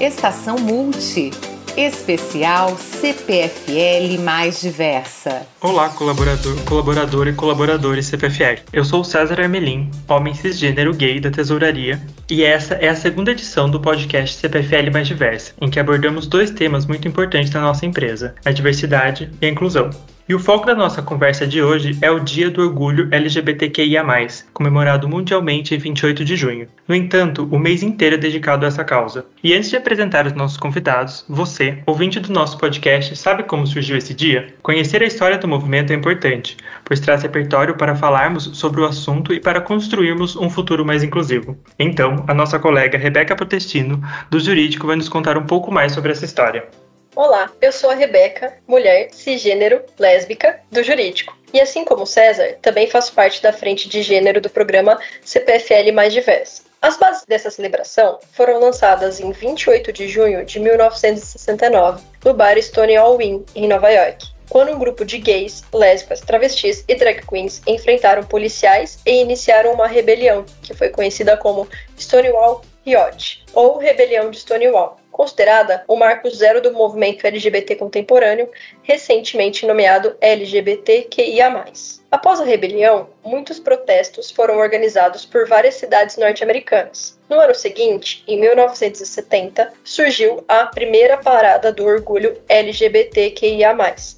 Estação Multi. Especial CPFL mais diversa. Olá, colaborador, colaborador e colaboradores CPFL. Eu sou César Armelin, homem cisgênero gay da tesouraria, e essa é a segunda edição do podcast CPFL mais diversa, em que abordamos dois temas muito importantes da nossa empresa: a diversidade e a inclusão. E o foco da nossa conversa de hoje é o Dia do Orgulho LGBTQIA, comemorado mundialmente em 28 de junho. No entanto, o mês inteiro é dedicado a essa causa. E antes de apresentar os nossos convidados, você, ouvinte do nosso podcast, sabe como surgiu esse dia? Conhecer a história do movimento é importante, pois traz repertório para falarmos sobre o assunto e para construirmos um futuro mais inclusivo. Então, a nossa colega Rebeca Protestino, do Jurídico, vai nos contar um pouco mais sobre essa história. Olá, eu sou a Rebeca, mulher cisgênero, lésbica, do jurídico. E assim como César, também faço parte da frente de gênero do programa CPFL Mais Diversa. As bases dessa celebração foram lançadas em 28 de junho de 1969 no bar Stonewall Inn, em Nova York, quando um grupo de gays, lésbicas, travestis e drag queens enfrentaram policiais e iniciaram uma rebelião, que foi conhecida como Stonewall Riot, ou Rebelião de Stonewall considerada o marco zero do movimento LGBT contemporâneo, recentemente nomeado LGBTQIA. Após a rebelião, muitos protestos foram organizados por várias cidades norte-americanas. No ano seguinte, em 1970, surgiu a primeira parada do orgulho LGBTQIA,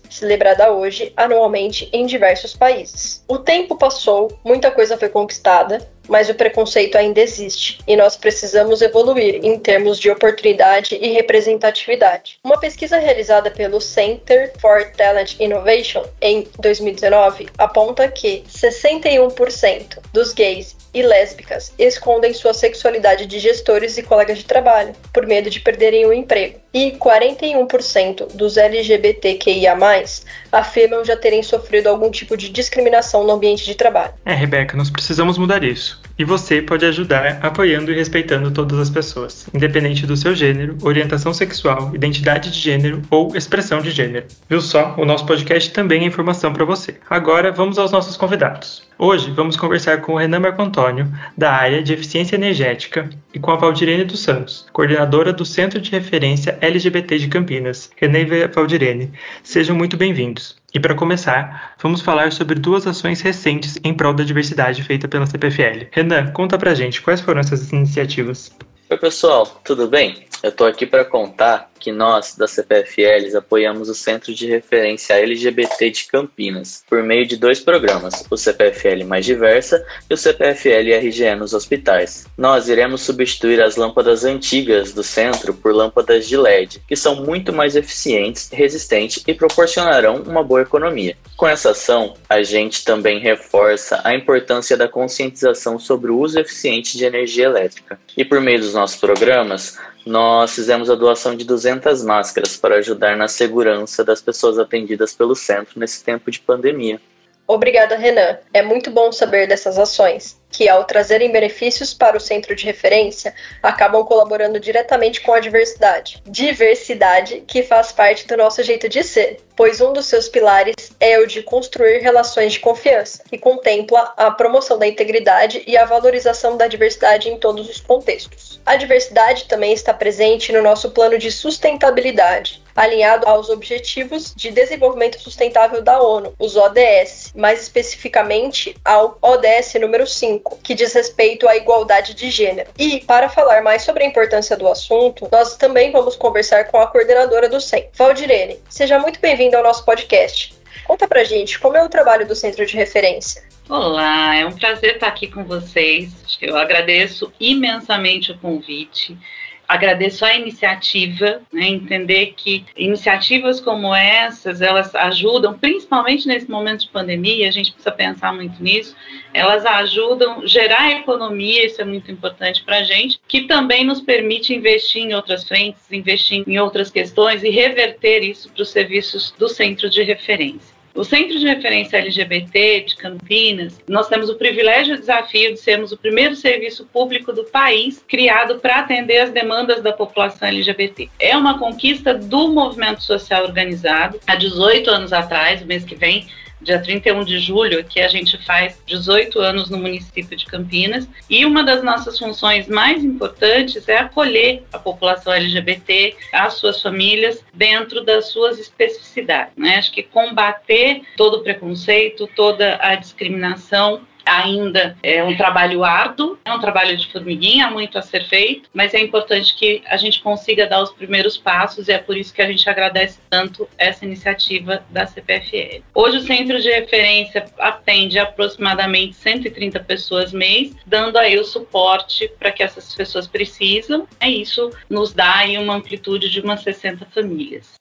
celebrada hoje anualmente em diversos países. O tempo passou, muita coisa foi conquistada, mas o preconceito ainda existe e nós precisamos evoluir em termos de oportunidade e representatividade. Uma pesquisa realizada pelo Center for Talent Innovation em 2019 aponta que 61% dos gays e lésbicas escondem sua sexualidade de gestores e colegas de trabalho, por medo de perderem o emprego. E 41% dos LGBTQIA afirmam já terem sofrido algum tipo de discriminação no ambiente de trabalho. É, Rebeca, nós precisamos mudar isso. E você pode ajudar apoiando e respeitando todas as pessoas, independente do seu gênero, orientação sexual, identidade de gênero ou expressão de gênero. Viu só? O nosso podcast também é informação para você. Agora vamos aos nossos convidados. Hoje vamos conversar com o Renan Marco Antônio, da área de eficiência energética, e com a Valdirene dos Santos, coordenadora do Centro de Referência LGBT de Campinas. Renan e Valdirene, sejam muito bem-vindos. E para começar, vamos falar sobre duas ações recentes em prol da diversidade feita pela CPFL. Renan, conta pra gente quais foram essas iniciativas. Oi, pessoal, tudo bem? Eu tô aqui para contar que nós, da CPFLs, apoiamos o Centro de Referência LGBT de Campinas por meio de dois programas, o CPFL Mais Diversa e o CPFL RGE nos hospitais. Nós iremos substituir as lâmpadas antigas do centro por lâmpadas de LED, que são muito mais eficientes, resistentes e proporcionarão uma boa economia. Com essa ação, a gente também reforça a importância da conscientização sobre o uso eficiente de energia elétrica. E por meio dos nossos programas, nós fizemos a doação de 200 máscaras para ajudar na segurança das pessoas atendidas pelo centro nesse tempo de pandemia. Obrigada, Renan. É muito bom saber dessas ações que, ao trazerem benefícios para o centro de referência, acabam colaborando diretamente com a diversidade. Diversidade que faz parte do nosso jeito de ser, pois um dos seus pilares é o de construir relações de confiança, que contempla a promoção da integridade e a valorização da diversidade em todos os contextos. A diversidade também está presente no nosso plano de sustentabilidade, alinhado aos Objetivos de Desenvolvimento Sustentável da ONU, os ODS, mais especificamente ao ODS número 5 5, que diz respeito à igualdade de gênero. E, para falar mais sobre a importância do assunto, nós também vamos conversar com a coordenadora do CEM, Valdirene. Seja muito bem-vinda ao nosso podcast. Conta pra gente como é o trabalho do Centro de Referência. Olá, é um prazer estar aqui com vocês. Eu agradeço imensamente o convite agradeço a iniciativa, né, entender que iniciativas como essas, elas ajudam, principalmente nesse momento de pandemia, a gente precisa pensar muito nisso, elas ajudam a gerar economia, isso é muito importante para a gente, que também nos permite investir em outras frentes, investir em outras questões e reverter isso para os serviços do centro de referência. O Centro de Referência LGBT de Campinas, nós temos o privilégio e o desafio de sermos o primeiro serviço público do país criado para atender as demandas da população LGBT. É uma conquista do movimento social organizado. Há 18 anos atrás, o mês que vem, dia 31 de julho, que a gente faz 18 anos no município de Campinas, e uma das nossas funções mais importantes é acolher a população LGBT, as suas famílias, dentro das suas especificidades. Né? Acho que combater todo o preconceito, toda a discriminação ainda é um trabalho árduo, é um trabalho de formiguinha, muito a ser feito, mas é importante que a gente consiga dar os primeiros passos e é por isso que a gente agradece tanto essa iniciativa da CPFL. Hoje o centro de referência atende aproximadamente 130 pessoas mês, dando aí o suporte para que essas pessoas precisam. É isso nos dá aí uma amplitude de umas 60 famílias.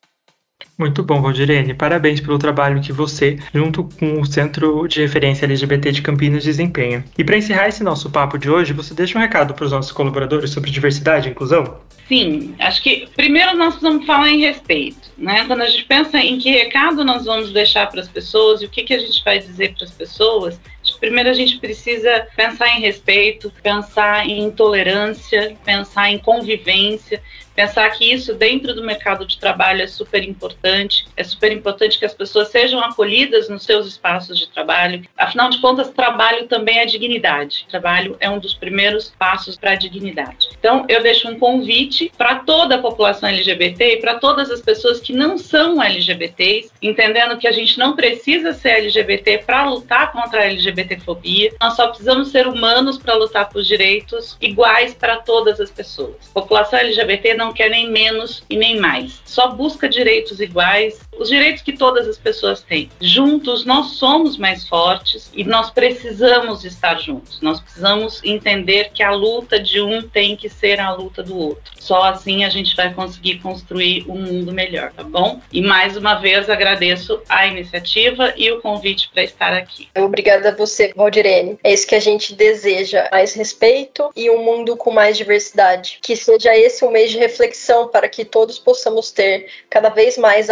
Muito bom, Valdirene. Parabéns pelo trabalho que você, junto com o Centro de Referência LGBT de Campinas, desempenha. E para encerrar esse nosso papo de hoje, você deixa um recado para os nossos colaboradores sobre diversidade e inclusão? Sim, acho que primeiro nós precisamos falar em respeito, né? Quando a gente pensa em que recado nós vamos deixar para as pessoas e o que, que a gente vai dizer para as pessoas, primeiro a gente precisa pensar em respeito, pensar em tolerância, pensar em convivência, pensar que isso dentro do mercado de trabalho é super importante. É super importante que as pessoas sejam acolhidas nos seus espaços de trabalho. Afinal de contas, trabalho também é dignidade. Trabalho é um dos primeiros passos para a dignidade. Então, eu deixo um convite para toda a população LGBT e para todas as pessoas que não são LGBTs, entendendo que a gente não precisa ser LGBT para lutar contra a LGBTfobia. Nós só precisamos ser humanos para lutar por direitos iguais para todas as pessoas. População LGBT não não quer nem menos e nem mais. Só busca direitos iguais, os direitos que todas as pessoas têm. Juntos nós somos mais fortes e nós precisamos estar juntos. Nós precisamos entender que a luta de um tem que ser a luta do outro. Só assim a gente vai conseguir construir um mundo melhor, tá bom? E mais uma vez agradeço a iniciativa e o convite para estar aqui. Obrigada a você, Valdirene. É isso que a gente deseja: mais respeito e um mundo com mais diversidade. Que seja esse um mês de reflexão para que todos possamos ter cada vez mais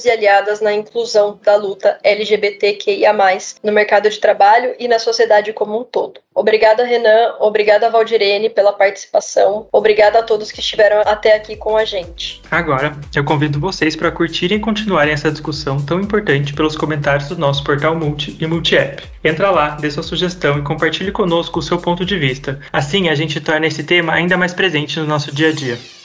aliados e aliadas na inclusão da luta LGBTQIA, no mercado de trabalho e na sociedade como um todo. Obrigada, Renan. Obrigada, Valdirene, pela participação. Obrigada a todos que estiveram até aqui com a gente. Agora, eu convido vocês para curtirem e continuarem essa discussão tão importante pelos comentários do nosso portal Multi e Multi-App. Entra lá, dê sua sugestão e compartilhe conosco o seu ponto de vista. Assim, a gente torna esse tema ainda mais presente no nosso dia a dia.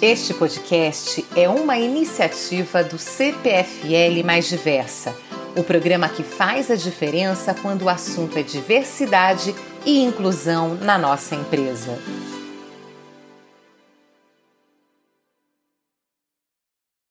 Este podcast é uma iniciativa do CPFL Mais Diversa, o programa que faz a diferença quando o assunto é diversidade e inclusão na nossa empresa.